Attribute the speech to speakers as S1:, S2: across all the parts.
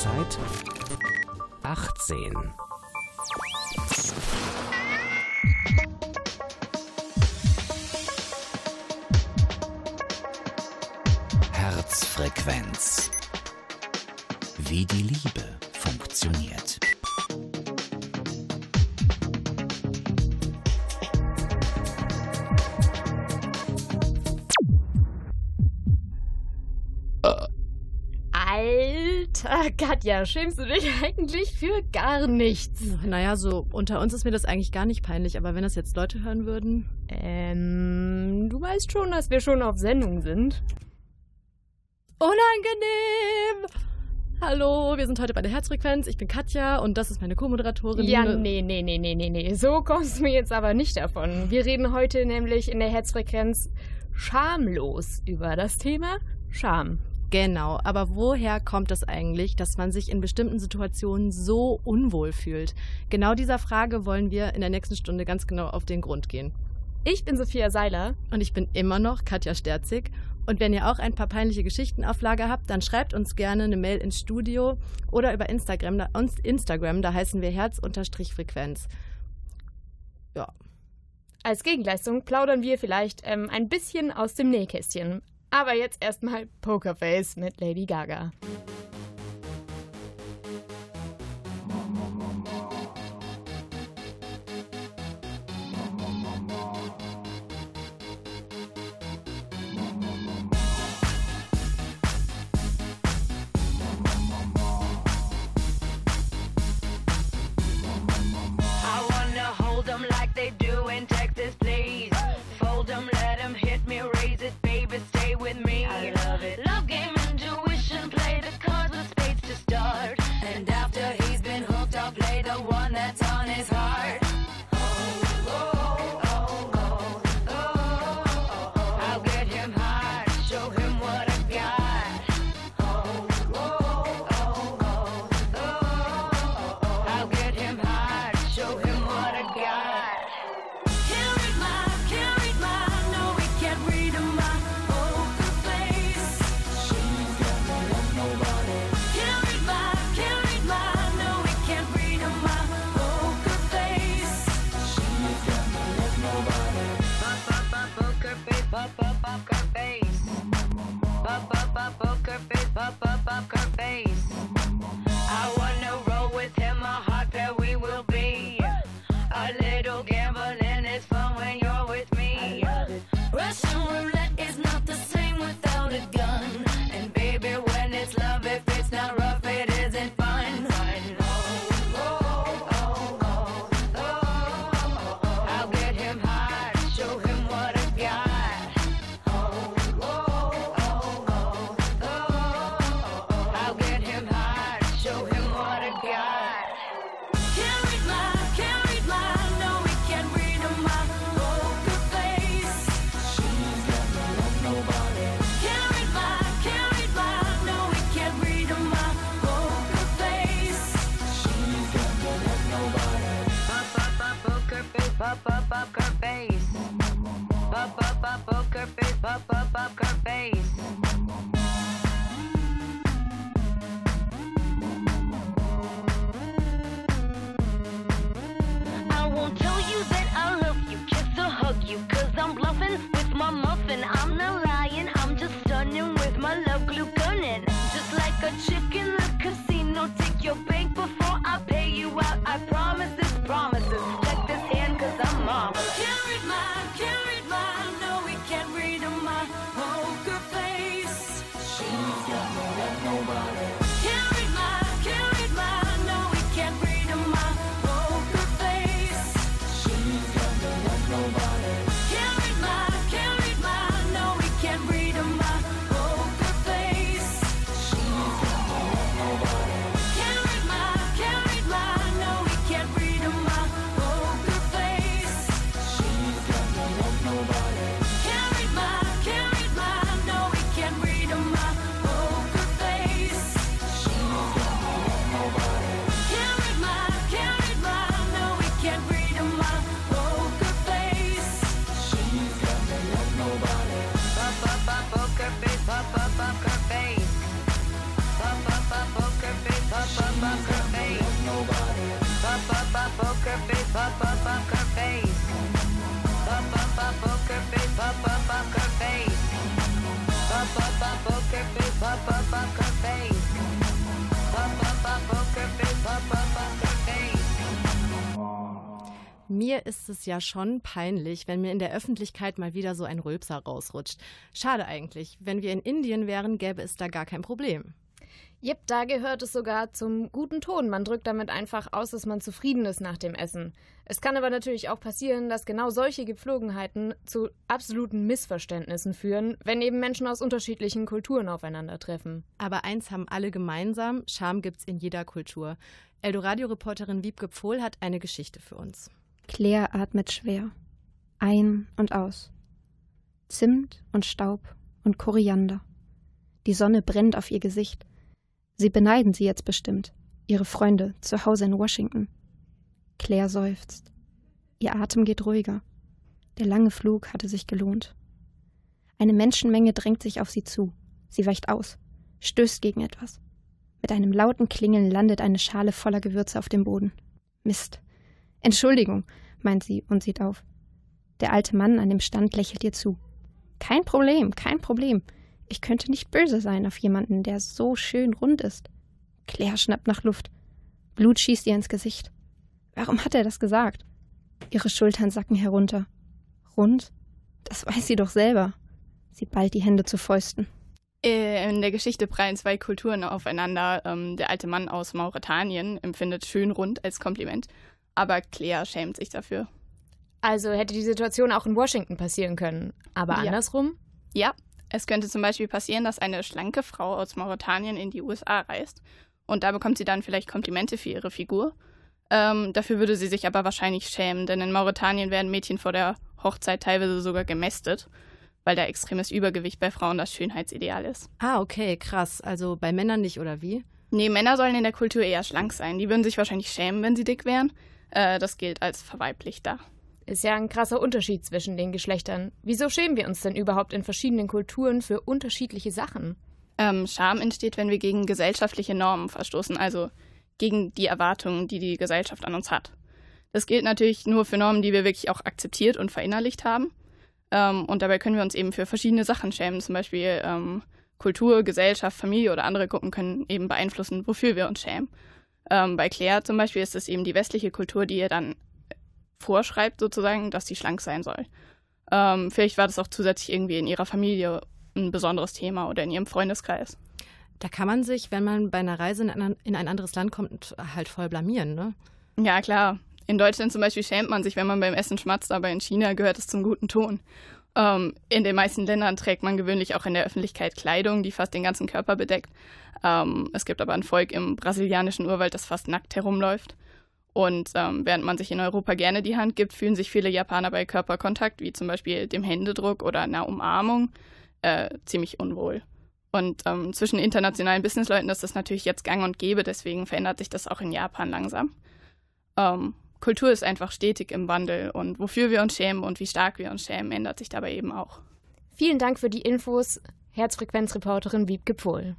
S1: Uhrzeit 18. Herzfrequenz. Wie die Liebe funktioniert.
S2: Katja, schämst du dich eigentlich für gar nichts?
S3: Naja, so unter uns ist mir das eigentlich gar nicht peinlich, aber wenn das jetzt Leute hören würden.
S2: Ähm, du weißt schon, dass wir schon auf Sendung sind.
S3: Unangenehm! Hallo, wir sind heute bei der Herzfrequenz. Ich bin Katja und das ist meine Co-Moderatorin.
S2: Ja, nee, nee, nee, nee, nee, nee. So kommst du mir jetzt aber nicht davon. Wir reden heute nämlich in der Herzfrequenz schamlos über das Thema Scham.
S3: Genau, aber woher kommt es eigentlich, dass man sich in bestimmten Situationen so unwohl fühlt? Genau dieser Frage wollen wir in der nächsten Stunde ganz genau auf den Grund gehen.
S2: Ich bin Sophia Seiler.
S3: Und ich bin immer noch Katja Sterzig. Und wenn ihr auch ein paar peinliche Geschichten auf Lager habt, dann schreibt uns gerne eine Mail ins Studio oder über Instagram. Da, uns Instagram, da heißen wir Herz-Frequenz. Ja.
S2: Als Gegenleistung plaudern wir vielleicht ähm, ein bisschen aus dem Nähkästchen. Aber jetzt erstmal Pokerface mit Lady Gaga.
S3: Mir ist es ja schon peinlich, wenn mir in der Öffentlichkeit mal wieder so ein Rülpser rausrutscht. Schade eigentlich. Wenn wir in Indien wären, gäbe es da gar kein Problem.
S4: Jep, da gehört es sogar zum guten Ton. Man drückt damit einfach aus, dass man zufrieden ist nach dem Essen. Es kann aber natürlich auch passieren, dass genau solche Gepflogenheiten zu absoluten Missverständnissen führen, wenn eben Menschen aus unterschiedlichen Kulturen aufeinandertreffen.
S3: Aber eins haben alle gemeinsam: Scham gibt's in jeder Kultur. Eldoradio-Reporterin Wiebke Pfohl hat eine Geschichte für uns.
S5: Claire atmet schwer. Ein und aus. Zimt und Staub und Koriander. Die Sonne brennt auf ihr Gesicht. Sie beneiden sie jetzt bestimmt, ihre Freunde zu Hause in Washington. Claire seufzt. Ihr Atem geht ruhiger. Der lange Flug hatte sich gelohnt. Eine Menschenmenge drängt sich auf sie zu. Sie weicht aus, stößt gegen etwas. Mit einem lauten Klingeln landet eine Schale voller Gewürze auf dem Boden. Mist. Entschuldigung, meint sie und sieht auf. Der alte Mann an dem Stand lächelt ihr zu. Kein Problem, kein Problem. Ich könnte nicht böse sein auf jemanden, der so schön rund ist. Claire schnappt nach Luft. Blut schießt ihr ins Gesicht. Warum hat er das gesagt? Ihre Schultern sacken herunter. Rund? Das weiß sie doch selber. Sie ballt die Hände zu Fäusten.
S6: Äh, In der Geschichte prallen zwei Kulturen aufeinander. Ähm, der alte Mann aus Mauretanien empfindet schön rund als Kompliment, aber Claire schämt sich dafür.
S4: Also hätte die Situation auch in Washington passieren können. Aber
S6: Ja.
S4: andersrum?
S6: Ja, es könnte zum Beispiel passieren, dass eine schlanke Frau aus Mauretanien in die USA reist und da bekommt sie dann vielleicht Komplimente für ihre Figur. Ähm, dafür würde sie sich aber wahrscheinlich schämen, denn in Mauretanien werden Mädchen vor der Hochzeit teilweise sogar gemästet, weil da extremes Übergewicht bei Frauen das Schönheitsideal ist.
S3: Ah, okay, krass. Also bei Männern nicht, oder wie?
S6: Nee, Männer sollen in der Kultur eher schlank sein. Die würden sich wahrscheinlich schämen, wenn sie dick wären. Äh, das gilt als verweiblichter.
S4: Ist ja ein krasser Unterschied zwischen den Geschlechtern. Wieso schämen wir uns denn überhaupt in verschiedenen Kulturen für unterschiedliche Sachen?
S6: Ähm, Scham entsteht, wenn wir gegen gesellschaftliche Normen verstoßen, also gegen die Erwartungen, die die Gesellschaft an uns hat. Das gilt natürlich nur für Normen, die wir wirklich auch akzeptiert und verinnerlicht haben. Ähm, und dabei können wir uns eben für verschiedene Sachen schämen. Zum Beispiel ähm, Kultur, Gesellschaft, Familie oder andere Gruppen können eben beeinflussen, wofür wir uns schämen. Ähm, bei Claire zum Beispiel ist es eben die westliche Kultur, die ihr dann vorschreibt, sozusagen, dass sie schlank sein soll. Ähm, vielleicht war das auch zusätzlich irgendwie in ihrer Familie ein besonderes Thema oder in ihrem Freundeskreis.
S3: Da kann man sich, wenn man bei einer Reise in ein, in ein anderes Land kommt, halt voll blamieren, ne?
S6: Ja, klar. In Deutschland zum Beispiel schämt man sich, wenn man beim Essen schmatzt, aber in China gehört es zum guten Ton. Ähm, in den meisten Ländern trägt man gewöhnlich auch in der Öffentlichkeit Kleidung, die fast den ganzen Körper bedeckt. Ähm, es gibt aber ein Volk im brasilianischen Urwald, das fast nackt herumläuft. Und ähm, während man sich in Europa gerne die Hand gibt, fühlen sich viele Japaner bei Körperkontakt, wie zum Beispiel dem Händedruck oder einer Umarmung, äh, ziemlich unwohl. Und ähm, zwischen internationalen Businessleuten ist das natürlich jetzt gang und gäbe, deswegen verändert sich das auch in Japan langsam. Ähm, Kultur ist einfach stetig im Wandel und wofür wir uns schämen und wie stark wir uns schämen, ändert sich dabei eben auch.
S4: Vielen Dank für die Infos, Herzfrequenzreporterin Wiebke Pfohl.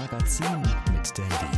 S7: Magazin mit der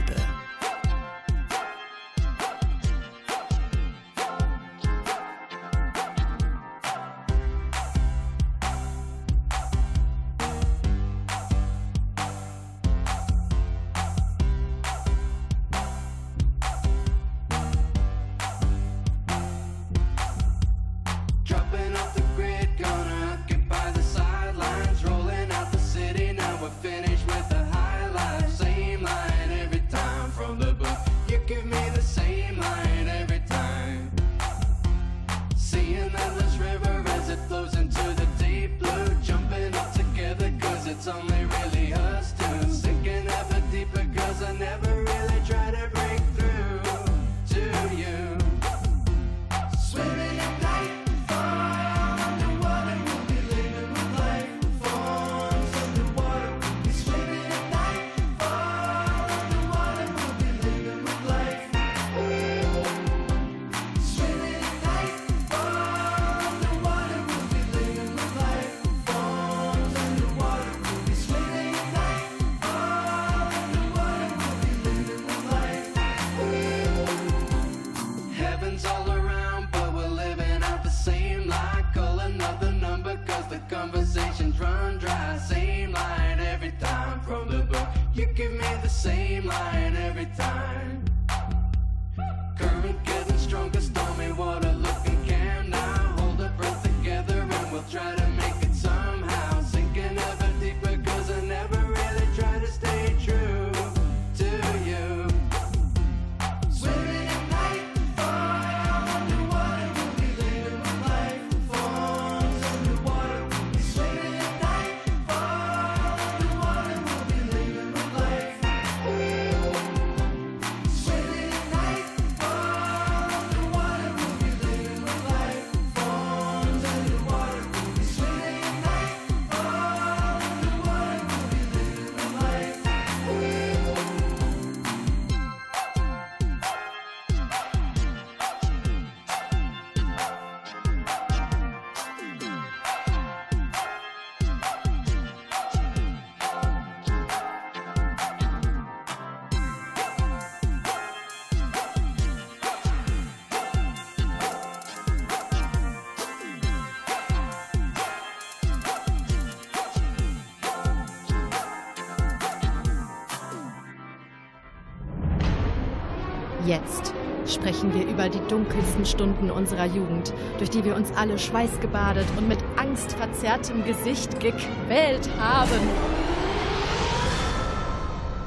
S3: Jetzt sprechen wir über die dunkelsten Stunden unserer Jugend, durch die wir uns alle schweißgebadet und mit angstverzerrtem Gesicht gequält haben.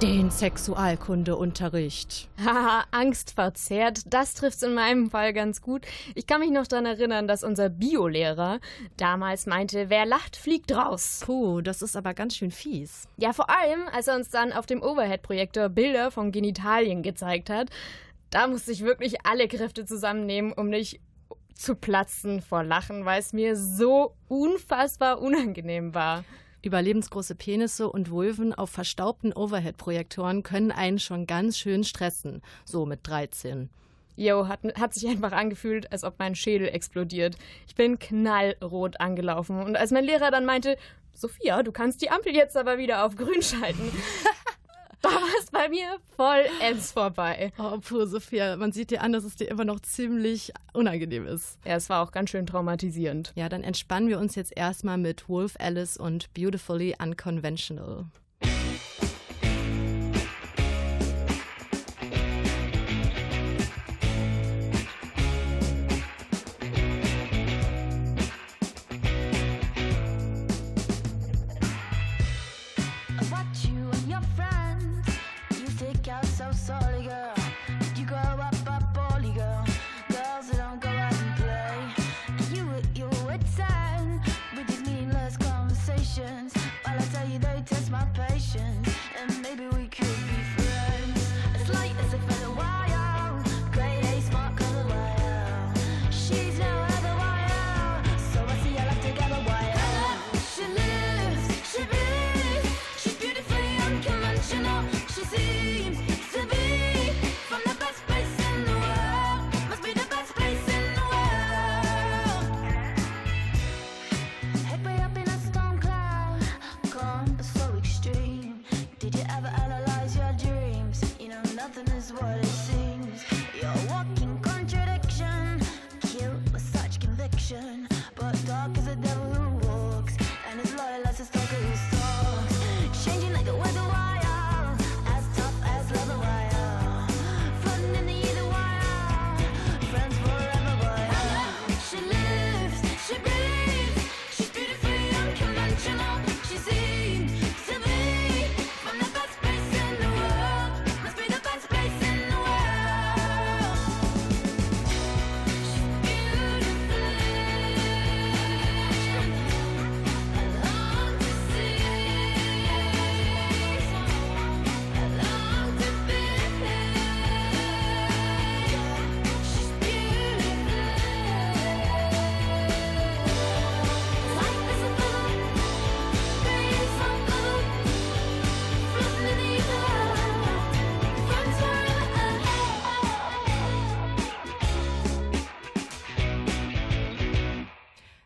S3: Den Sexualkundeunterricht.
S4: Haha, angstverzerrt, das trifft's in meinem Fall ganz gut. Ich kann mich noch daran erinnern, dass unser Biolehrer damals meinte, wer lacht, fliegt raus.
S3: Puh, das ist aber ganz schön fies.
S4: Ja, vor allem, als er uns dann auf dem Overhead-Projektor Bilder von Genitalien gezeigt hat. Da musste ich wirklich alle Kräfte zusammennehmen, um nicht zu platzen vor Lachen, weil es mir so unfassbar unangenehm war.
S3: Überlebensgroße Penisse und Vulven auf verstaubten Overhead-Projektoren können einen schon ganz schön stressen, so mit 13.
S4: Jo, hat, hat sich einfach angefühlt, als ob mein Schädel explodiert. Ich bin knallrot angelaufen. Und als mein Lehrer dann meinte, Sophia, du kannst die Ampel jetzt aber wieder auf grün schalten, da war es bei mir vollends vorbei.
S3: Oh, puh, Sophia, man sieht dir an, dass es dir immer noch ziemlich unangenehm ist.
S4: Ja, es war auch ganz schön traumatisierend.
S3: Ja, dann entspannen wir uns jetzt erstmal mit Wolf Alice und
S8: Beautifully Unconventional.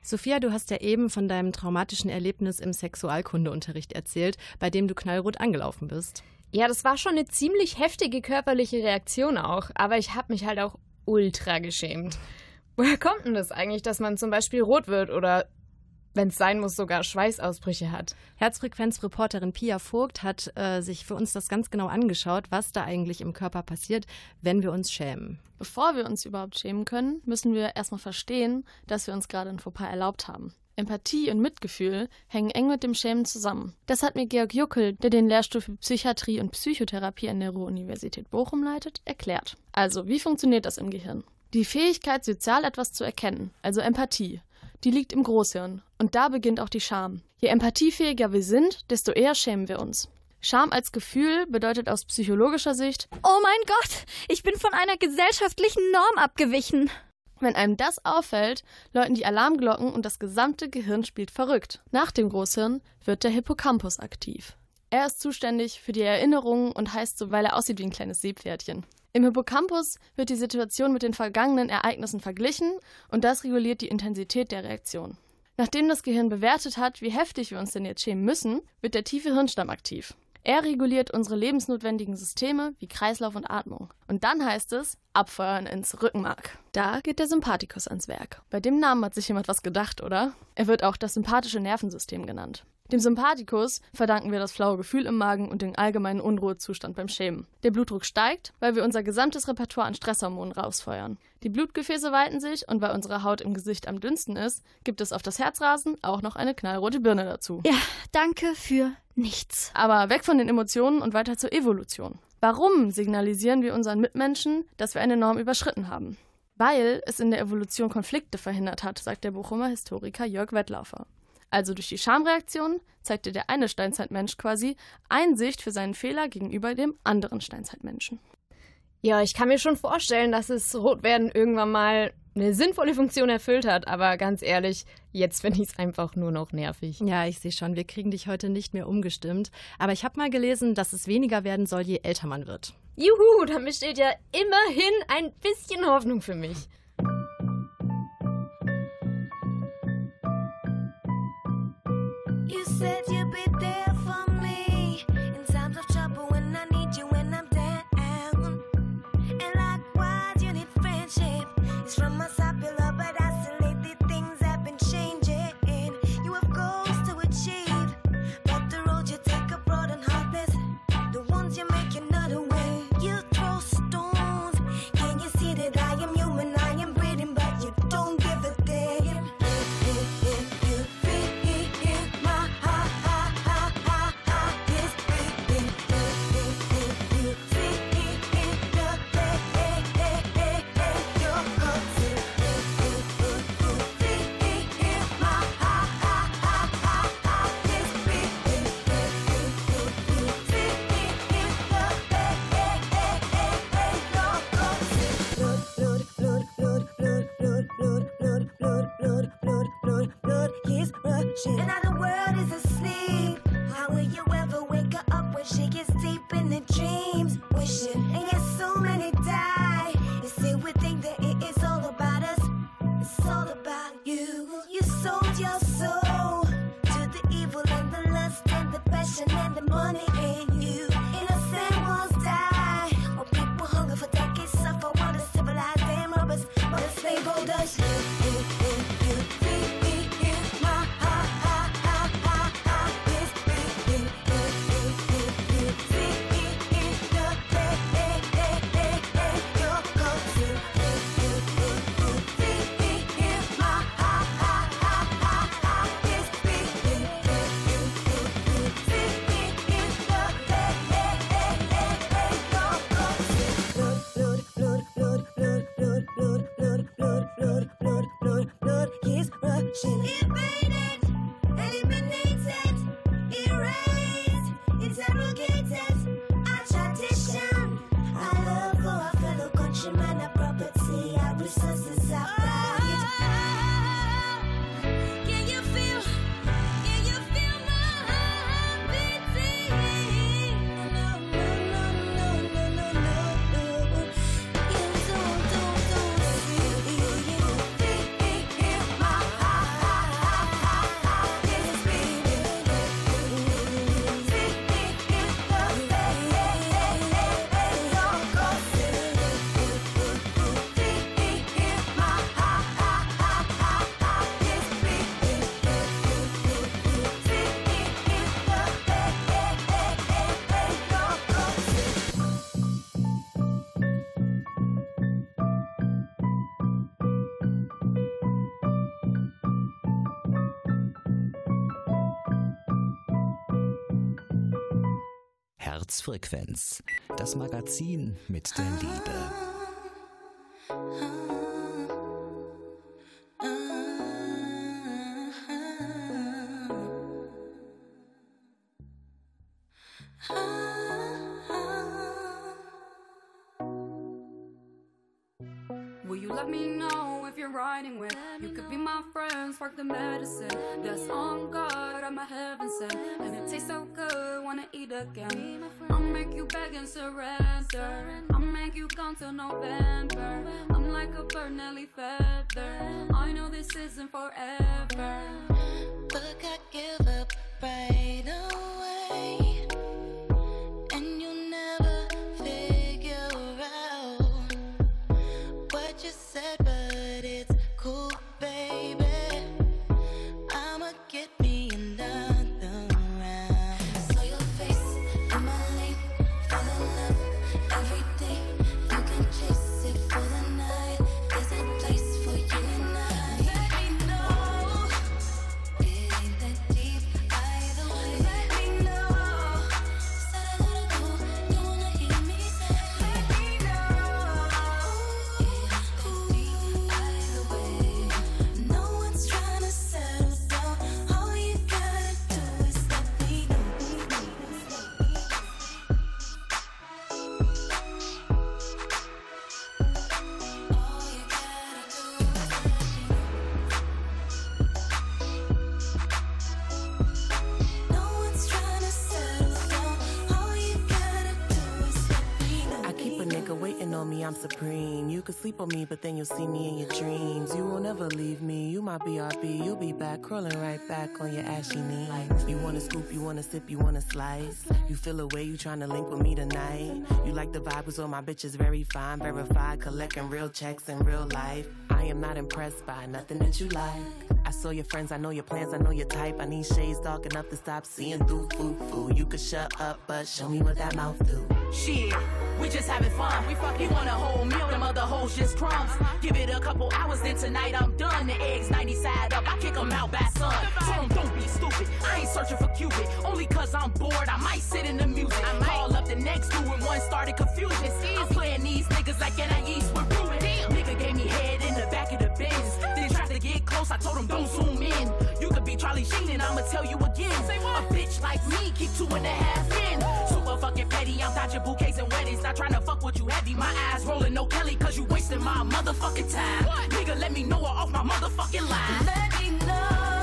S3: Sophia, du hast ja eben von deinem traumatischen Erlebnis im Sexualkundeunterricht erzählt, bei dem du knallrot angelaufen bist.
S9: Ja, das war schon eine ziemlich heftige körperliche Reaktion auch, aber ich habe mich halt auch ultra geschämt. Woher kommt denn das eigentlich, dass man zum Beispiel rot wird oder, wenn es sein muss, sogar Schweißausbrüche hat?
S3: Herzfrequenzreporterin Pia Vogt hat äh, sich für uns das ganz genau angeschaut, was da eigentlich im Körper passiert, wenn wir uns schämen.
S10: Bevor wir uns überhaupt schämen können, müssen wir erstmal verstehen, dass wir uns gerade ein Fauxpas erlaubt haben. Empathie und Mitgefühl hängen eng mit dem Schämen zusammen. Das hat mir Georg Juckel, der den Lehrstuhl für Psychiatrie und Psychotherapie an der Ruhr-Universität Bochum leitet, erklärt. Also, wie funktioniert das im Gehirn? Die Fähigkeit, sozial etwas zu erkennen, also Empathie, die liegt im Großhirn. Und da beginnt auch die Scham. Je empathiefähiger wir sind, desto eher schämen wir uns. Scham als Gefühl bedeutet aus psychologischer Sicht,
S11: Oh mein Gott, ich bin von einer gesellschaftlichen Norm abgewichen.
S10: wenn einem das auffällt, läuten die Alarmglocken und das gesamte Gehirn spielt verrückt. Nach dem Großhirn wird der Hippocampus aktiv. Er ist zuständig für die Erinnerungen und heißt so, weil er aussieht wie ein kleines Seepferdchen. Im Hippocampus wird die Situation mit den vergangenen Ereignissen verglichen und das reguliert die Intensität der Reaktion. Nachdem das Gehirn bewertet hat, wie heftig wir uns denn jetzt schämen müssen, wird der tiefe Hirnstamm aktiv. Er reguliert unsere lebensnotwendigen Systeme wie Kreislauf und Atmung. Und dann heißt es, abfeuern ins Rückenmark. Da geht der Sympathikus ans Werk. Bei dem Namen hat sich jemand was gedacht, oder? Er wird auch das sympathische Nervensystem genannt. Dem Sympathikus verdanken wir das flaue Gefühl im Magen und den allgemeinen Unruhezustand beim Schämen. Der Blutdruck steigt, weil wir unser gesamtes Repertoire an Stresshormonen rausfeuern. Die Blutgefäße weiten sich und weil unsere Haut im Gesicht am dünnsten ist, gibt es auf das Herzrasen auch noch eine knallrote Birne dazu.
S11: Ja, danke für nichts.
S10: Aber weg von den Emotionen und weiter zur Evolution. Warum signalisieren wir unseren Mitmenschen, dass wir eine Norm überschritten haben? Weil es in der Evolution Konflikte verhindert hat, sagt der Bochumer Historiker Jörg Wettlaufer. Also durch die Schamreaktion zeigte der eine Steinzeitmensch quasi Einsicht für seinen Fehler gegenüber dem anderen Steinzeitmenschen.
S9: Ja, ich kann mir schon vorstellen, dass es Rotwerden irgendwann mal eine sinnvolle Funktion erfüllt hat, aber ganz ehrlich, jetzt finde ich es einfach nur noch nervig.
S3: Ja, ich sehe schon, wir kriegen dich heute nicht mehr umgestimmt. Aber ich habe mal gelesen, dass es weniger werden soll, je älter man wird.
S9: Juhu, dann besteht ja immerhin ein bisschen Hoffnung für mich.
S7: Herzfrequenz, das Magazin mit der Liebe.
S12: Will you let me know if you're riding with? You could be my friend, spark the medicine. That's on God, I'm a heaven sent. And it tastes so good, wanna eat again. I'll make you beg and surrender. I'll make you come till November. I'm like a bird, feather. I know this isn't forever.
S8: But I give up right away.
S13: Sleep on me, but then you'll see me in your dreams. You will never leave me, you my BRB. You'll be back, crawling right back on your ashy knees. You wanna scoop, you wanna sip, you wanna slice. You feel a way, you tryna link with me tonight. You like the vibe, so my bitch is very fine, verified, collecting real checks in real life. I am not impressed by nothing that you like. I saw your friends, I know your plans, I know your type. I need shades dark enough to stop seeing through foo foo. You could shut up, but show me what that mouth do.
S14: Shit, we just having fun. We fuck, you want a whole meal, them other hoes just crumbs. Give it a couple hours, then tonight I'm done. The eggs 90 side up, I kick them out by sun. Tell 'em don't be stupid. I ain't searching for Cupid. Only cause I'm bored, I might sit in the music. I might call up the next two and one started confusion. I'm playing these niggas like NIEs with I told him don't zoom in. You could be Charlie Sheen and I'ma tell you again. Say why a bitch like me keep two and a half in. Super fucking petty, I'm dodging bouquets and weddings. Not trying to fuck with you heavy. My eyes rolling, no Kelly, cause you wasting my motherfucking time. Nigga, let me know her off my motherfucking line.
S8: Let me know.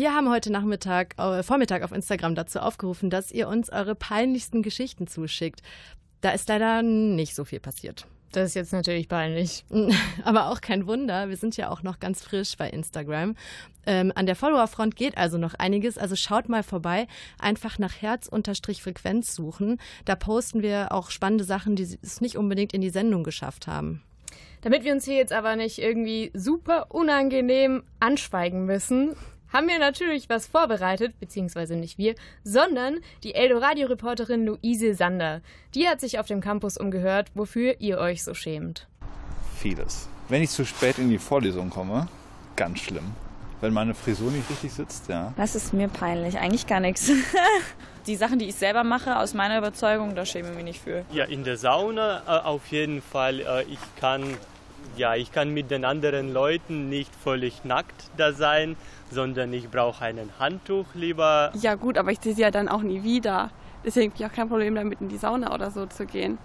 S3: Wir haben heute Nachmittag, äh, Vormittag auf Instagram dazu aufgerufen, dass ihr uns eure peinlichsten Geschichten zuschickt. Da ist leider nicht so viel passiert.
S4: Das ist jetzt natürlich peinlich.
S3: Aber auch kein Wunder, wir sind ja auch noch ganz frisch bei Instagram. Ähm, an der Followerfront geht also noch einiges, also schaut mal vorbei, einfach nach Herz-Frequenz suchen. Da posten wir auch spannende Sachen, die es nicht unbedingt in die Sendung geschafft haben.
S4: Damit wir uns hier jetzt aber nicht irgendwie super unangenehm anschweigen müssen, haben wir natürlich was vorbereitet, beziehungsweise nicht wir, sondern die Eldo-Radio-Reporterin Luise Sander. Die hat sich auf dem Campus umgehört, wofür ihr euch so schämt.
S15: Vieles. Wenn ich zu spät in die Vorlesung komme, ganz schlimm. Wenn meine Frisur nicht richtig sitzt, ja.
S16: Das ist mir peinlich, eigentlich gar nichts. Die Sachen, die ich selber mache, aus meiner Überzeugung, da schäme ich mich nicht für.
S17: Ja, in der Sauna äh, auf jeden Fall. Äh, ich kann ja, ich kann mit den anderen Leuten nicht völlig nackt da sein, sondern ich brauche ein Handtuch lieber.
S18: Ja gut, aber ich sehe sie ja dann auch nie wieder. Deswegen habe ich auch kein Problem damit, in die Sauna oder so zu gehen.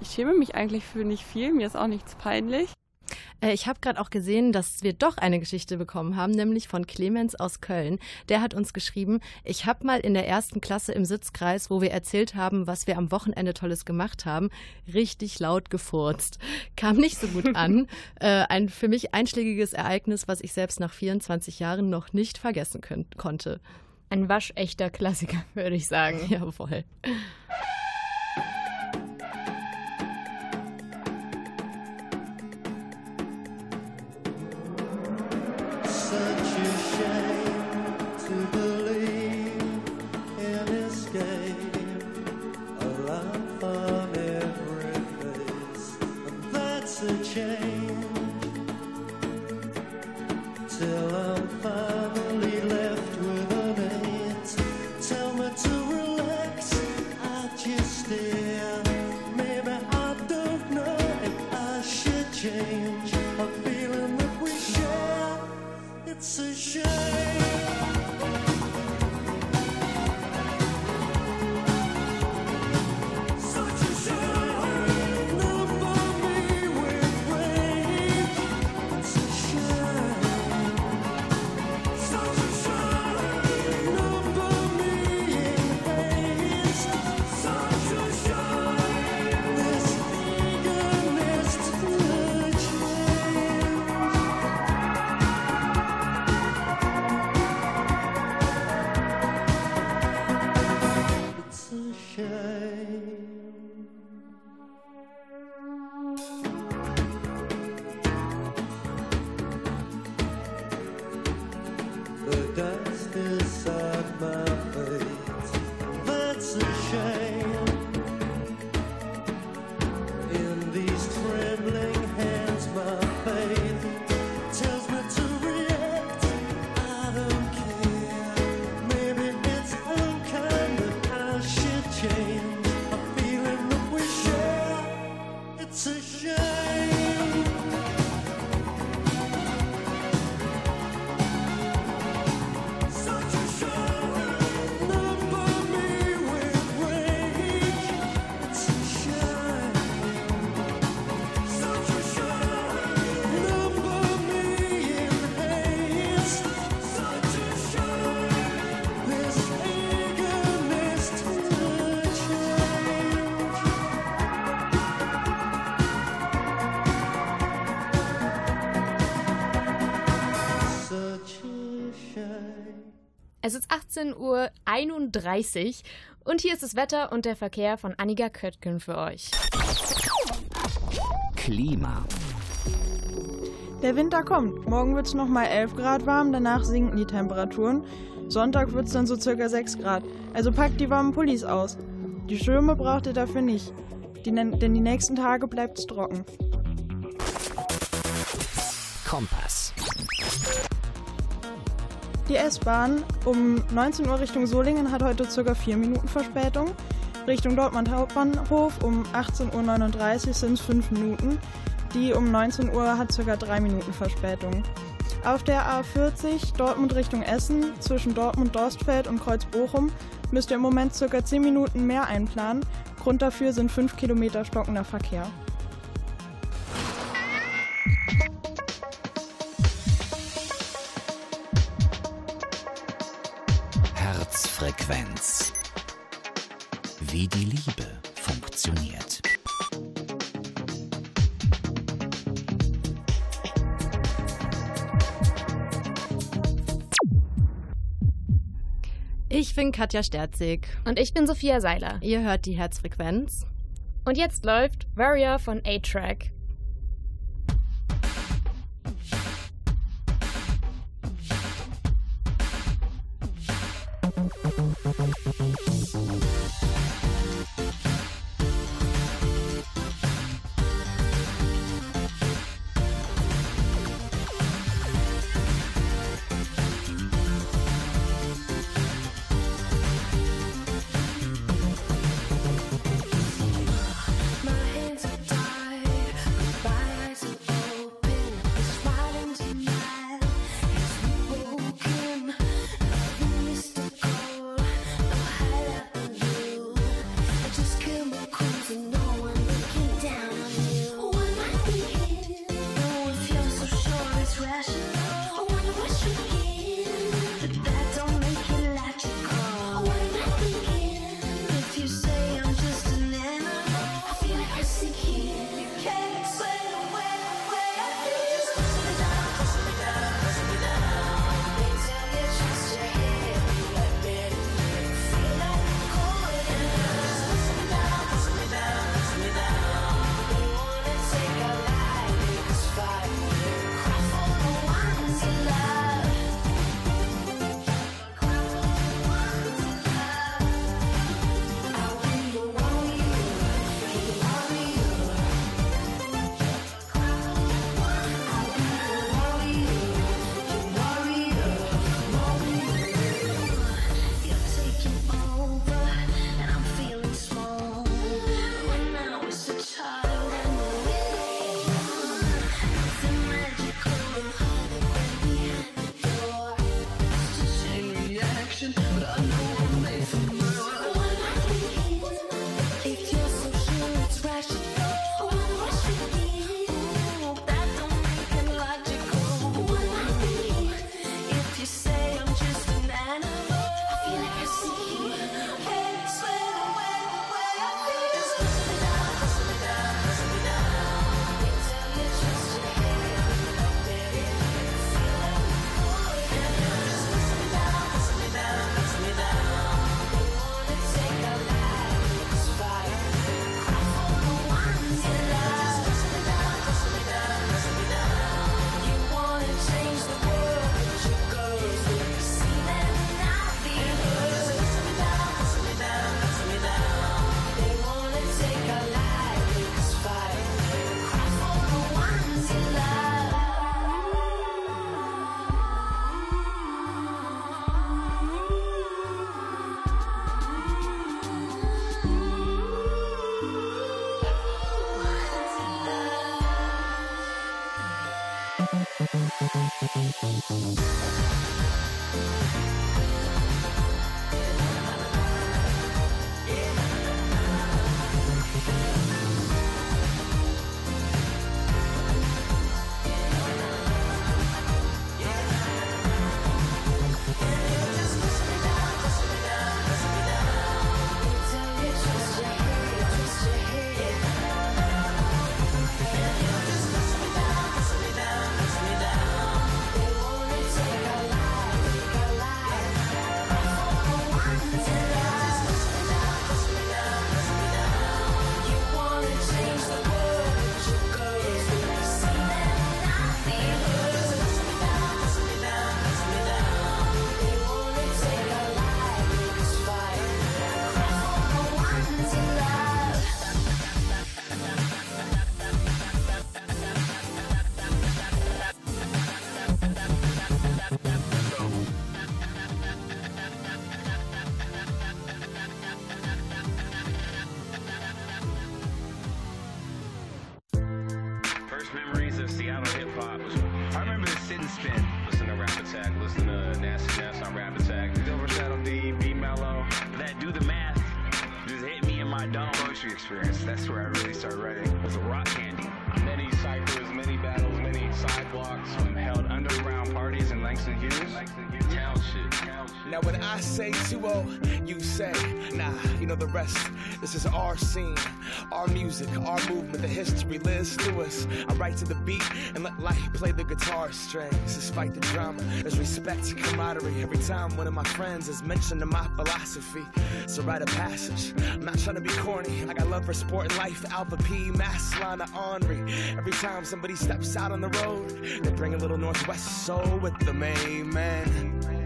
S18: Ich schäme mich eigentlich für nicht viel, mir ist auch nichts peinlich.
S3: Äh, Ich habe gerade auch gesehen, dass wir doch eine Geschichte bekommen haben, nämlich von Clemens aus Köln. Der hat uns geschrieben, ich habe mal in der ersten Klasse im Sitzkreis, wo wir erzählt haben, was wir am Wochenende Tolles gemacht haben, richtig laut gefurzt. Kam nicht so gut an. äh, ein für mich einschlägiges Ereignis, was ich selbst nach 24 Jahren noch nicht vergessen konnte.
S4: Ein waschechter Klassiker, würde ich sagen.
S3: Jawohl.
S4: 17.31 Uhr. Und hier ist das Wetter und der Verkehr von Annika Köttgen für euch.
S7: Klima.
S19: Der Winter kommt. Morgen wird es nochmal 11 Grad warm, danach sinken die Temperaturen. Sonntag wird es dann so circa 6 Grad. Also packt die warmen Pullis aus. Die Schirme braucht ihr dafür nicht, die, denn die nächsten Tage bleibt es trocken.
S7: Kompass.
S19: Die S-Bahn um 19 Uhr Richtung Solingen hat heute circa 4 Minuten Verspätung. Richtung Dortmund Hauptbahnhof um 18.39 Uhr sind es 5 Minuten. Die um 19 Uhr hat circa 3 Minuten Verspätung. Auf der A40 Dortmund Richtung Essen zwischen Dortmund Dorstfeld und Kreuz Bochum müsst ihr im Moment circa 10 Minuten mehr einplanen. Grund dafür sind 5 Kilometer stockender Verkehr.
S3: Bin Katja Sterzig.
S4: Und ich bin Sophia Seiler.
S3: Ihr hört die Herzfrequenz.
S4: Und jetzt läuft Warrior von A-Track.
S20: Scene, our music, our movement, the history lives through us. I write to the beat and let life play the guitar strings. Despite the drama, there's respect, camaraderie. Every time one of my friends is mentioned in my philosophy, it's a rite of passage. I'm not trying to be corny. I got love for sport and life, Alpha P, Mass line Henri. Every time somebody steps out on the road, they bring a little Northwest soul with them, amen.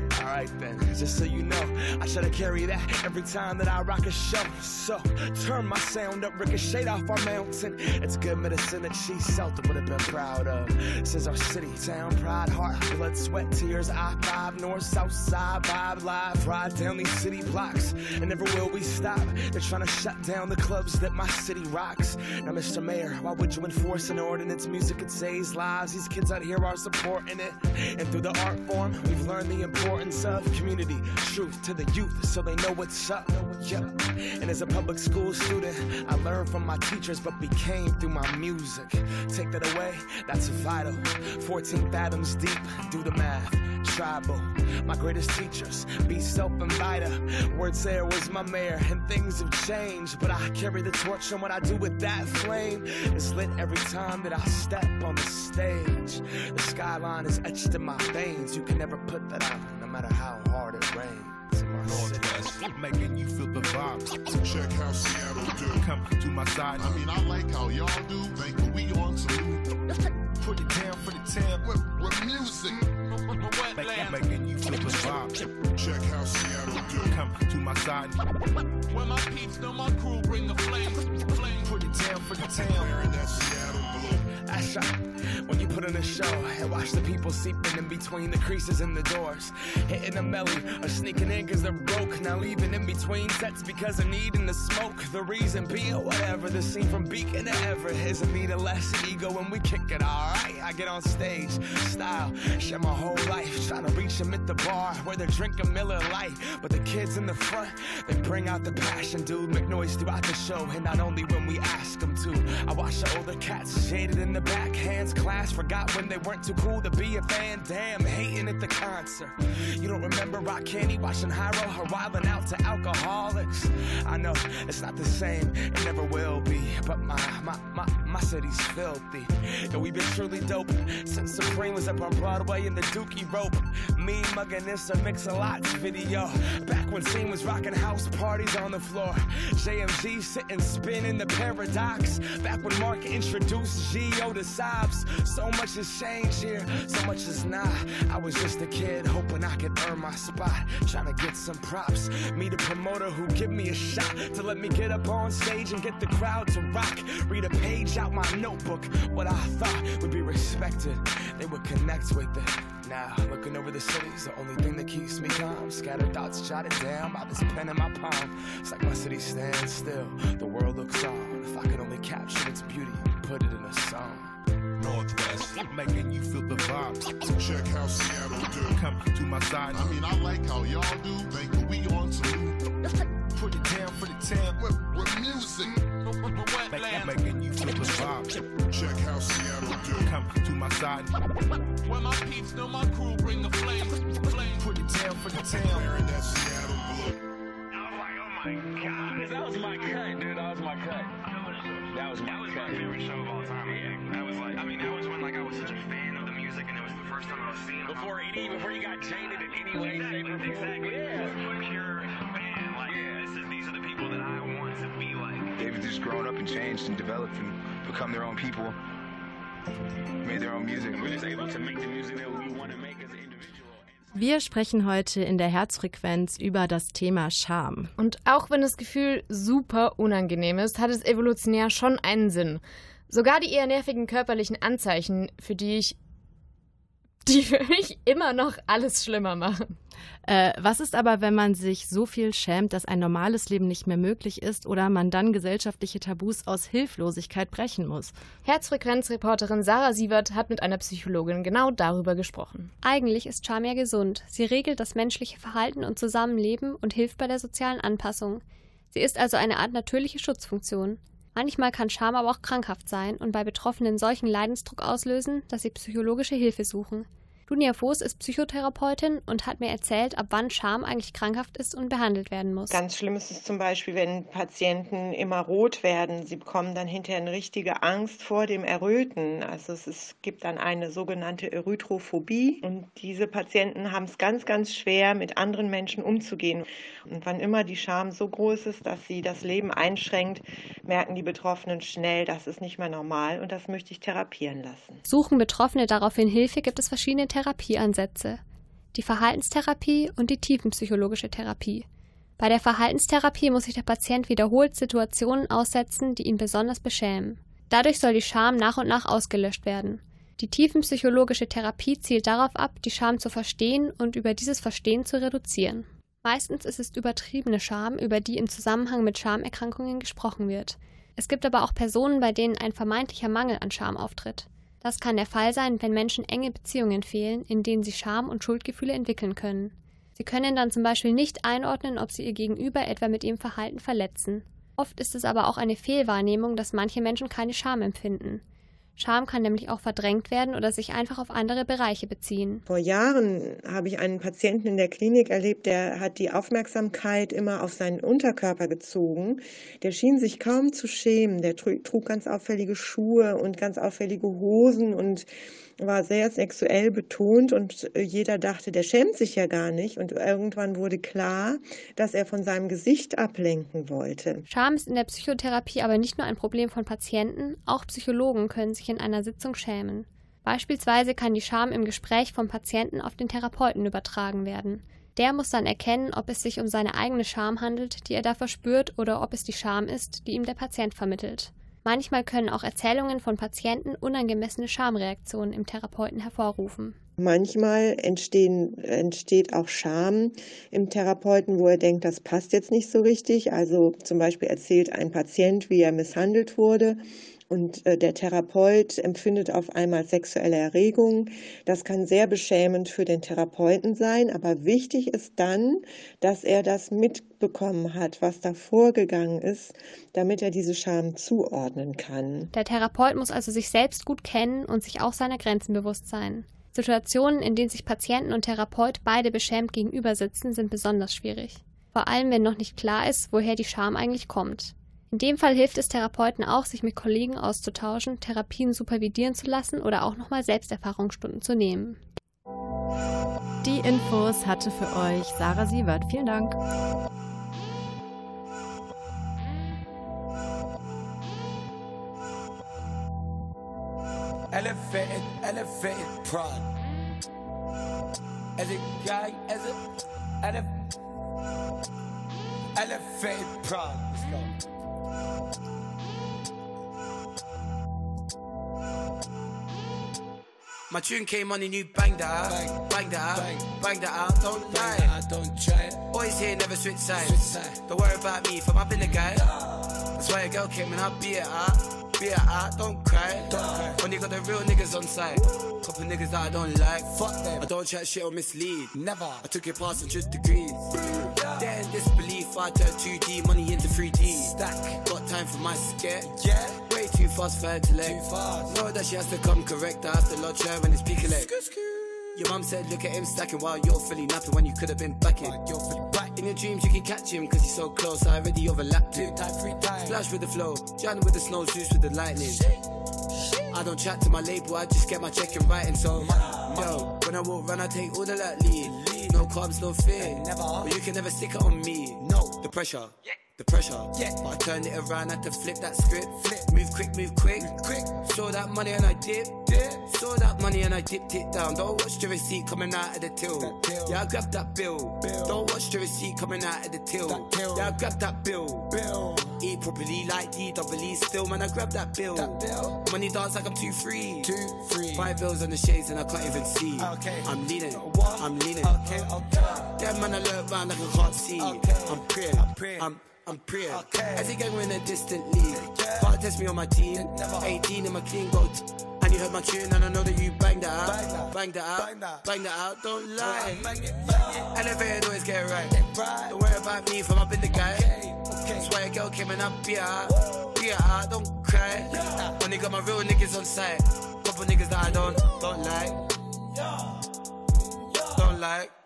S20: Just so you know, I try to carry that every time that I rock a show. So, turn my sound up, ricochet off our mountain. It's good medicine that she Celtic would have been proud of. Says our city, town, pride, heart, blood, sweat, tears, I five, north, south side, vibe, live, ride down these city blocks. And never will we stop. They're trying to shut down the clubs that my city rocks. Now, Mr. Mayor, why would you enforce an ordinance? Music, it saves lives. These kids out here are supporting it. And through the art form, we've learned the importance of community, truth to the youth so they know what's up. Yeah. And as a public school student, I learned from my teachers but became through my music. Take that away, that's vital. 14 fathoms deep, do the math. Tribal, my greatest teachers, be self Vita. Words there was my mayor, and things have changed. But I carry the torch, and what I do with that flame is lit every time that I step on the stage. The skyline is etched in my veins. You can never put that out, matter how hard it rains. in my city.
S21: making you feel the vibes. So check how Seattle do. Come to my side. I mean, I like how y'all do. Think we on some. Put it down for the town with, with music. Make, making you feel the vibes. Check how Seattle do. Come to my side.
S22: When my peeps know my crew bring the flames. Flame.
S20: Put it down for the town.
S21: Wearing that Seattle
S20: That's. Uh, when you put on a show and watch the people seeping in between the creases in the doors. Hitting a melly, or sneaking in cause they're broke. Now leaving in between sets because of needing the smoke. The reason being, whatever. The scene from Beacon to Everett is a need of less ego when we kick it, alright. I get on stage, style, share my whole life. Trying to reach them at the bar where they're drinking Miller Lite. But the kids in the front, they bring out the passion, dude. Make noise throughout the show, and not only when we ask them to. I watch the older cats shaded in the back, hands clasped. Forgot when they weren't too cool to be a fan. Damn, hating at the concert. You don't remember Rock Candy watching Hyro wilding out to alcoholics? I know it's not the same, it never will be. But my my my, my city's filthy. And we've been truly dope since Supreme was up on Broadway in the Dookie rope. Me mugging this a mix a lots video. Back when Scene was rocking house parties on the floor. JMG sitting spinning the paradox. Back when Mark introduced Geo to Sobs. So much has changed here, so much is not. I was just a kid hoping I could earn my spot. Trying to get some props. Meet a promoter who give me a shot to let me get up on stage and get the crowd to rock. Read a page out my notebook. What I thought would be respected, they would connect with it. Now, looking over the cities, the only thing that keeps me calm. Scattered dots jotted down by this pen in my palm. It's like my city stands still, the world looks on. If I could only capture its beauty and put it in a song.
S21: Northwest, making you feel the vibes. Check how Seattle do. Come to my side. I mean, I like how y'all do. Think we on some. Put it down for the town with, with music. Make, making you feel. Check how Seattle do. Come to my side.
S23: Where my peeps know my crew bring the flame. flame.
S21: Put it down for the town. Wearing that Seattle blue.
S23: Oh God, that was my cut, dude. That was my cut. That was my cut. favorite show of all time. Yeah. That was like, I mean, that was when like I was such a fan of the music, and it was the first time I was seeing before any, before you got jaded in any way, shape, or. Exactly. Yeah. Pure fan. Like, this is, these are the people that I want to be like.
S24: They've just grown up and changed and developed and become their own people, made their own music.
S23: We're just able to make the music that we want to make as an individual.
S3: Wir sprechen heute in der Herzfrequenz über das Thema Scham.
S4: Und auch wenn das Gefühl super unangenehm ist, hat es evolutionär schon einen Sinn. Sogar die eher nervigen körperlichen Anzeichen, für die ich die für mich immer noch alles schlimmer machen.
S3: Äh, was ist aber, wenn man sich so viel schämt, dass ein normales Leben nicht mehr möglich ist oder man dann gesellschaftliche Tabus aus Hilflosigkeit brechen muss?
S4: Herzfrequenzreporterin Sarah Sievert hat mit einer Psychologin genau darüber gesprochen.
S25: Eigentlich ist Scham ja gesund. Sie regelt das menschliche Verhalten und Zusammenleben und hilft bei der sozialen Anpassung. Sie ist also eine Art natürliche Schutzfunktion. Manchmal kann Scham aber auch krankhaft sein und bei Betroffenen solchen Leidensdruck auslösen, dass sie psychologische Hilfe suchen. Dunja Voß ist Psychotherapeutin und hat mir erzählt, ab wann Scham eigentlich krankhaft ist und behandelt werden muss.
S26: Ganz schlimm ist es zum Beispiel, wenn Patienten immer rot werden. Sie bekommen dann hinterher eine richtige Angst vor dem Erröten. Also es ist, gibt dann eine sogenannte Erythrophobie. Und diese Patienten haben es ganz, ganz schwer, mit anderen Menschen umzugehen. Und wann immer die Scham so groß ist, dass sie das Leben einschränkt, merken die Betroffenen schnell, das ist nicht mehr normal und das möchte ich therapieren lassen.
S25: Suchen Betroffene daraufhin Hilfe, gibt es verschiedene Therapieansätze. Die Verhaltenstherapie und die tiefenpsychologische Therapie. Bei der Verhaltenstherapie muss sich der Patient wiederholt Situationen aussetzen, die ihn besonders beschämen. Dadurch soll die Scham nach und nach ausgelöscht werden. Die tiefenpsychologische Therapie zielt darauf ab, die Scham zu verstehen und über dieses Verstehen zu reduzieren. Meistens ist es übertriebene Scham, über die im Zusammenhang mit Schamerkrankungen gesprochen wird. Es gibt aber auch Personen, bei denen ein vermeintlicher Mangel an Scham auftritt. Das kann der Fall sein, wenn Menschen enge Beziehungen fehlen, in denen sie Scham und Schuldgefühle entwickeln können. Sie können dann zum Beispiel nicht einordnen, ob sie ihr Gegenüber etwa mit ihrem Verhalten verletzen. Oft ist es aber auch eine Fehlwahrnehmung, dass manche Menschen keine Scham empfinden. Scham kann nämlich auch verdrängt werden oder sich einfach auf andere Bereiche beziehen.
S26: Vor Jahren habe ich einen Patienten in der Klinik erlebt, der hat die Aufmerksamkeit immer auf seinen Unterkörper gezogen. Der schien sich kaum zu schämen. Der trug ganz auffällige Schuhe und ganz auffällige Hosen und war sehr sexuell betont und jeder dachte, der schämt sich ja gar nicht. Und irgendwann wurde klar, dass er von seinem Gesicht ablenken wollte.
S25: Scham ist in der Psychotherapie aber nicht nur ein Problem von Patienten, auch Psychologen können sich in einer Sitzung schämen. Beispielsweise kann die Scham im Gespräch vom Patienten auf den Therapeuten übertragen werden. Der muss dann erkennen, ob es sich um seine eigene Scham handelt, die er da verspürt, oder ob es die Scham ist, die ihm der Patient vermittelt. Manchmal können auch Erzählungen von Patienten unangemessene Schamreaktionen im Therapeuten hervorrufen.
S26: Manchmal entsteht auch Scham im Therapeuten, wo er denkt, das passt jetzt nicht so richtig. Also zum Beispiel erzählt ein Patient, wie er misshandelt wurde und äh, der Therapeut empfindet auf einmal sexuelle Erregung. Das kann sehr beschämend für den Therapeuten sein, aber wichtig ist dann, dass er das mitbekommen hat, was da vorgegangen ist, damit er diese Scham zuordnen kann.
S25: Der Therapeut muss also sich selbst gut kennen und sich auch seiner Grenzen bewusst sein. Situationen, in denen sich Patienten und Therapeut beide beschämt gegenüber sitzen, sind besonders schwierig. Vor allem, wenn noch nicht klar ist, woher die Scham eigentlich kommt. In dem Fall hilft es Therapeuten auch, sich mit Kollegen auszutauschen, Therapien supervidieren zu lassen oder auch nochmal Selbsterfahrungsstunden zu nehmen.
S3: Die Infos hatte für euch Sarah Sievert. Vielen Dank.
S27: Elevated, elevated pride. As a guy, as a elef- elevated pride. Let's go. My tune came on and you banged that out, banged that out, banged that out. Don't lie, I don't try it. Always here, never switch sides. Don't worry about me, if I'm in the guy. That's why a girl came and I beat it out, beat it out. Don't cry, don't cry. You got the real niggas on site, couple niggas that I don't like. Fuck them. I don't chat shit or mislead. Never. I took your pass and just degrees. They're disbelief. I turned 2D money into 3D. Stack. Got time for my skit. Yeah. Too fast for her to let. Know that she has to come correct. I have to lodge her when it's peak elect. Your mum said, look at him stacking while you're fully napping when you could have been backing. You're fully back. In your dreams, you can catch him because he's so close. I already overlapped him. Time, three times. Splash with the flow. Jan with the snow, Zeus with the lightning. I don't chat to my label, I just get my check and writing. So, yo, when I walk run, I take all the like lead. No carbs, no fear. But you can never stick it on me. No, the pressure. Yeah. The pressure, yeah. But I turned it around, had to flip that script. Flip, move quick, move quick, quick. Saw that money and I dip, dip. Saw that money and I dipped it down. Don't watch the receipt coming out of the till. Yeah, I grabbed that bill. bill. Don't watch the receipt coming out of the till. Yeah, I grabbed that bill. bill. Eat properly like DWE still, man. I grab that bill. Money dance like I'm too free. Too free. Five bills on the shades and I can't even see. Okay. I'm leaning. I'm leaning. Okay, okay. That man I look round like I can't see. I'm praying. I'm praying. I'm I'm praying. As a gang, we're in a distant league. Can't test me on my team. 18 in my clean gold. You heard my tune, and I know that you banged that out. Bang that out. Bang that out. Don't lie. Elevated always get right. Don't worry about me I'm up in the guy. Why a girl came and I beat her out. Beat her out. Don't cry. Only got my real niggas on site. Couple niggas that I don't, don't like. Don't like.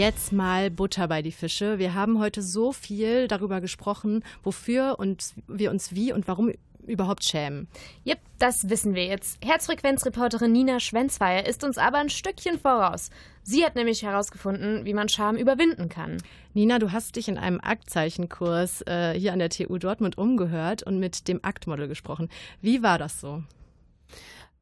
S3: Jetzt mal Butter bei die Fische. Wir haben heute so viel darüber gesprochen, wofür und wir uns wie und warum überhaupt schämen.
S4: Yep, das wissen wir jetzt. Herzfrequenzreporterin Nina Schwenzweier ist uns aber ein Stückchen voraus. Sie hat nämlich herausgefunden, wie man Scham überwinden kann.
S3: Nina, du hast dich in einem Aktzeichenkurs äh, hier an der TU Dortmund umgehört und mit dem Aktmodel gesprochen. Wie war das so?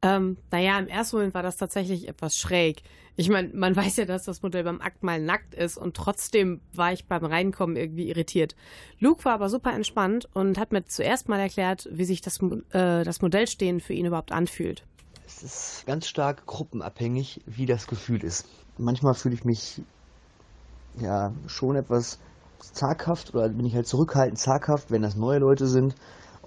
S28: Ähm, naja, im ersten Moment war das tatsächlich etwas schräg. Ich meine, man weiß ja, dass das Modell beim Akt mal nackt ist und trotzdem war ich beim Reinkommen irgendwie irritiert. Luke war aber super entspannt und hat mir zuerst mal erklärt, wie sich das, äh, das Modellstehen für ihn überhaupt anfühlt.
S29: Es ist ganz stark gruppenabhängig, wie das Gefühl ist. Manchmal fühle ich mich ja schon etwas zaghaft oder bin ich halt zurückhaltend zaghaft, wenn das neue Leute sind.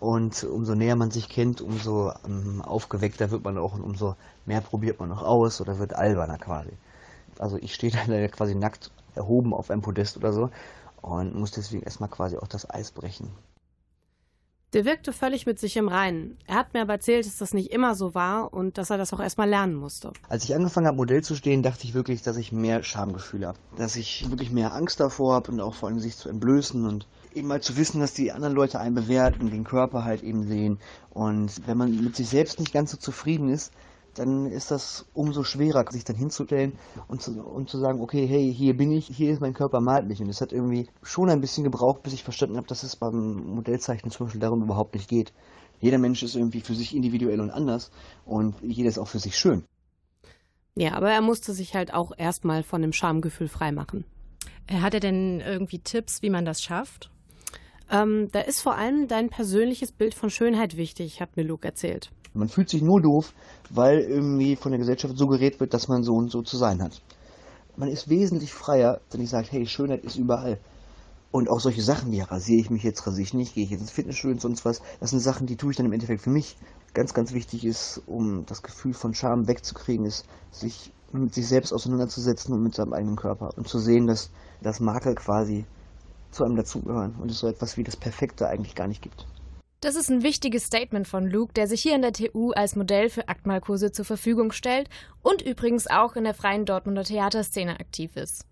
S29: Und umso näher man sich kennt, umso ähm, aufgeweckter wird man auch und umso mehr probiert man noch aus oder wird alberner quasi. Also ich stehe leider quasi nackt erhoben auf einem Podest oder so und muss deswegen erstmal quasi auch das Eis brechen.
S28: Der wirkte völlig mit sich im Reinen. Er hat mir aber erzählt, dass das nicht immer so war und dass er das auch erstmal lernen musste.
S29: Als ich angefangen habe, Modell zu stehen, dachte ich wirklich, dass ich mehr Schamgefühle habe. Dass ich wirklich mehr Angst davor habe und auch vor allem sich zu entblößen und eben mal zu wissen, dass die anderen Leute einen bewerten, den Körper halt eben sehen. Und wenn man mit sich selbst nicht ganz so zufrieden ist, dann ist das umso schwerer, sich dann hinzustellen und zu, und zu sagen, okay, hey, hier bin ich, hier ist mein Körper, malt mich. Und es hat irgendwie schon ein bisschen gebraucht, bis ich verstanden habe, dass es beim Modellzeichnen zum Beispiel darum überhaupt nicht geht. Jeder Mensch ist irgendwie für sich individuell und anders und jeder ist auch für sich schön.
S28: Ja, aber er musste sich halt auch erstmal von dem Schamgefühl freimachen.
S3: Äh, Hat er denn irgendwie Tipps, wie man das schafft?
S28: Ähm, da ist vor allem dein persönliches Bild von Schönheit wichtig, hat mir Luke erzählt.
S29: Man fühlt sich nur doof, weil irgendwie von der Gesellschaft suggeriert wird, dass man so und so zu sein hat. Man ist wesentlich freier, wenn ich sage, hey, Schönheit ist überall. Und auch solche Sachen wie, rasiere ich mich jetzt, rasiere ich nicht, gehe ich jetzt ins Fitnessstudio und sonst was, das sind Sachen, die tue ich dann im Endeffekt für mich. Ganz, ganz wichtig ist, um das Gefühl von Scham wegzukriegen, ist, sich mit sich selbst auseinanderzusetzen und mit seinem eigenen Körper und zu sehen, dass das Makel quasi zu einem dazugehören und es so etwas wie das Perfekte eigentlich gar nicht gibt.
S4: Das ist ein wichtiges Statement von Luke, der sich hier an der TU als Modell für Aktmalkurse zur Verfügung stellt und übrigens auch in der freien Dortmunder Theaterszene aktiv ist.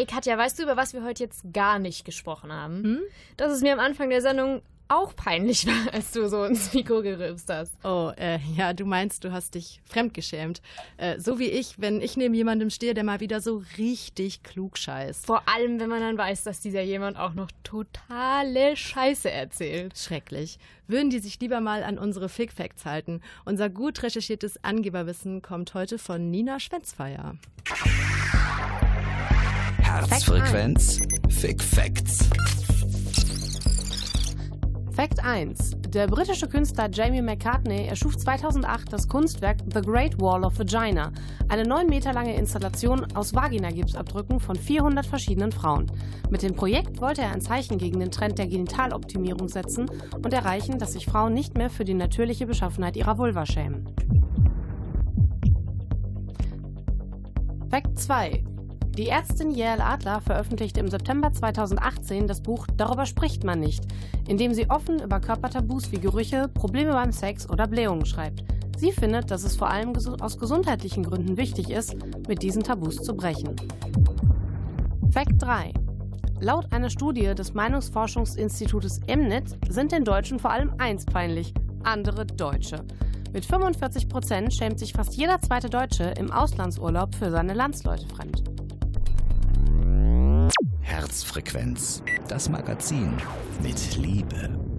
S4: Ey, Katja, weißt du, über was wir heute jetzt gar nicht gesprochen haben? Dass es mir am Anfang der Sendung auch peinlich war, als du so ins Mikro gerülpst hast.
S3: Oh, äh, ja, du meinst, du hast dich fremdgeschämt. Äh, so wie ich, wenn ich neben jemandem stehe, der mal wieder so richtig klug scheißt.
S4: Vor allem, wenn man dann weiß, dass dieser jemand auch noch totale Scheiße erzählt.
S3: Schrecklich. Würden die sich lieber mal an unsere Fig Facts halten. Unser gut recherchiertes Angeberwissen kommt heute von Nina Schwenzfeier.
S7: Herzfrequenz, Fick Facts.
S28: Fakt 1. Der britische Künstler Jamie McCartney erschuf 2008 das Kunstwerk The Great Wall of Vagina, eine 9 Meter lange Installation aus Vaginagipsabdrücken von 400 verschiedenen Frauen. Mit dem Projekt wollte er ein Zeichen gegen den Trend der Genitaloptimierung setzen und erreichen, dass sich Frauen nicht mehr für die natürliche Beschaffenheit ihrer Vulva schämen. Fakt 2. Die Ärztin Yael Adler veröffentlichte im September 2018 das Buch Darüber spricht man nicht, in dem sie offen über Körpertabus wie Gerüche, Probleme beim Sex oder Blähungen schreibt. Sie findet, dass es vor allem aus gesundheitlichen Gründen wichtig ist, mit diesen Tabus zu brechen. Fakt 3. Laut einer Studie des Meinungsforschungsinstitutes Emnet sind den Deutschen vor allem eins peinlich: andere Deutsche. Mit 45 Prozent schämt sich fast jeder zweite Deutsche im Auslandsurlaub für seine Landsleute fremd.
S7: Herzfrequenz, das Magazin mit Liebe.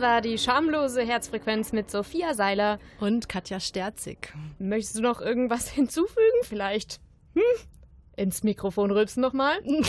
S4: Das war die schamlose Herzfrequenz mit Sophia Seiler.
S3: Und Katja Sterzig.
S4: Möchtest du noch irgendwas hinzufügen? Vielleicht hm? ins Mikrofon rülpsen nochmal?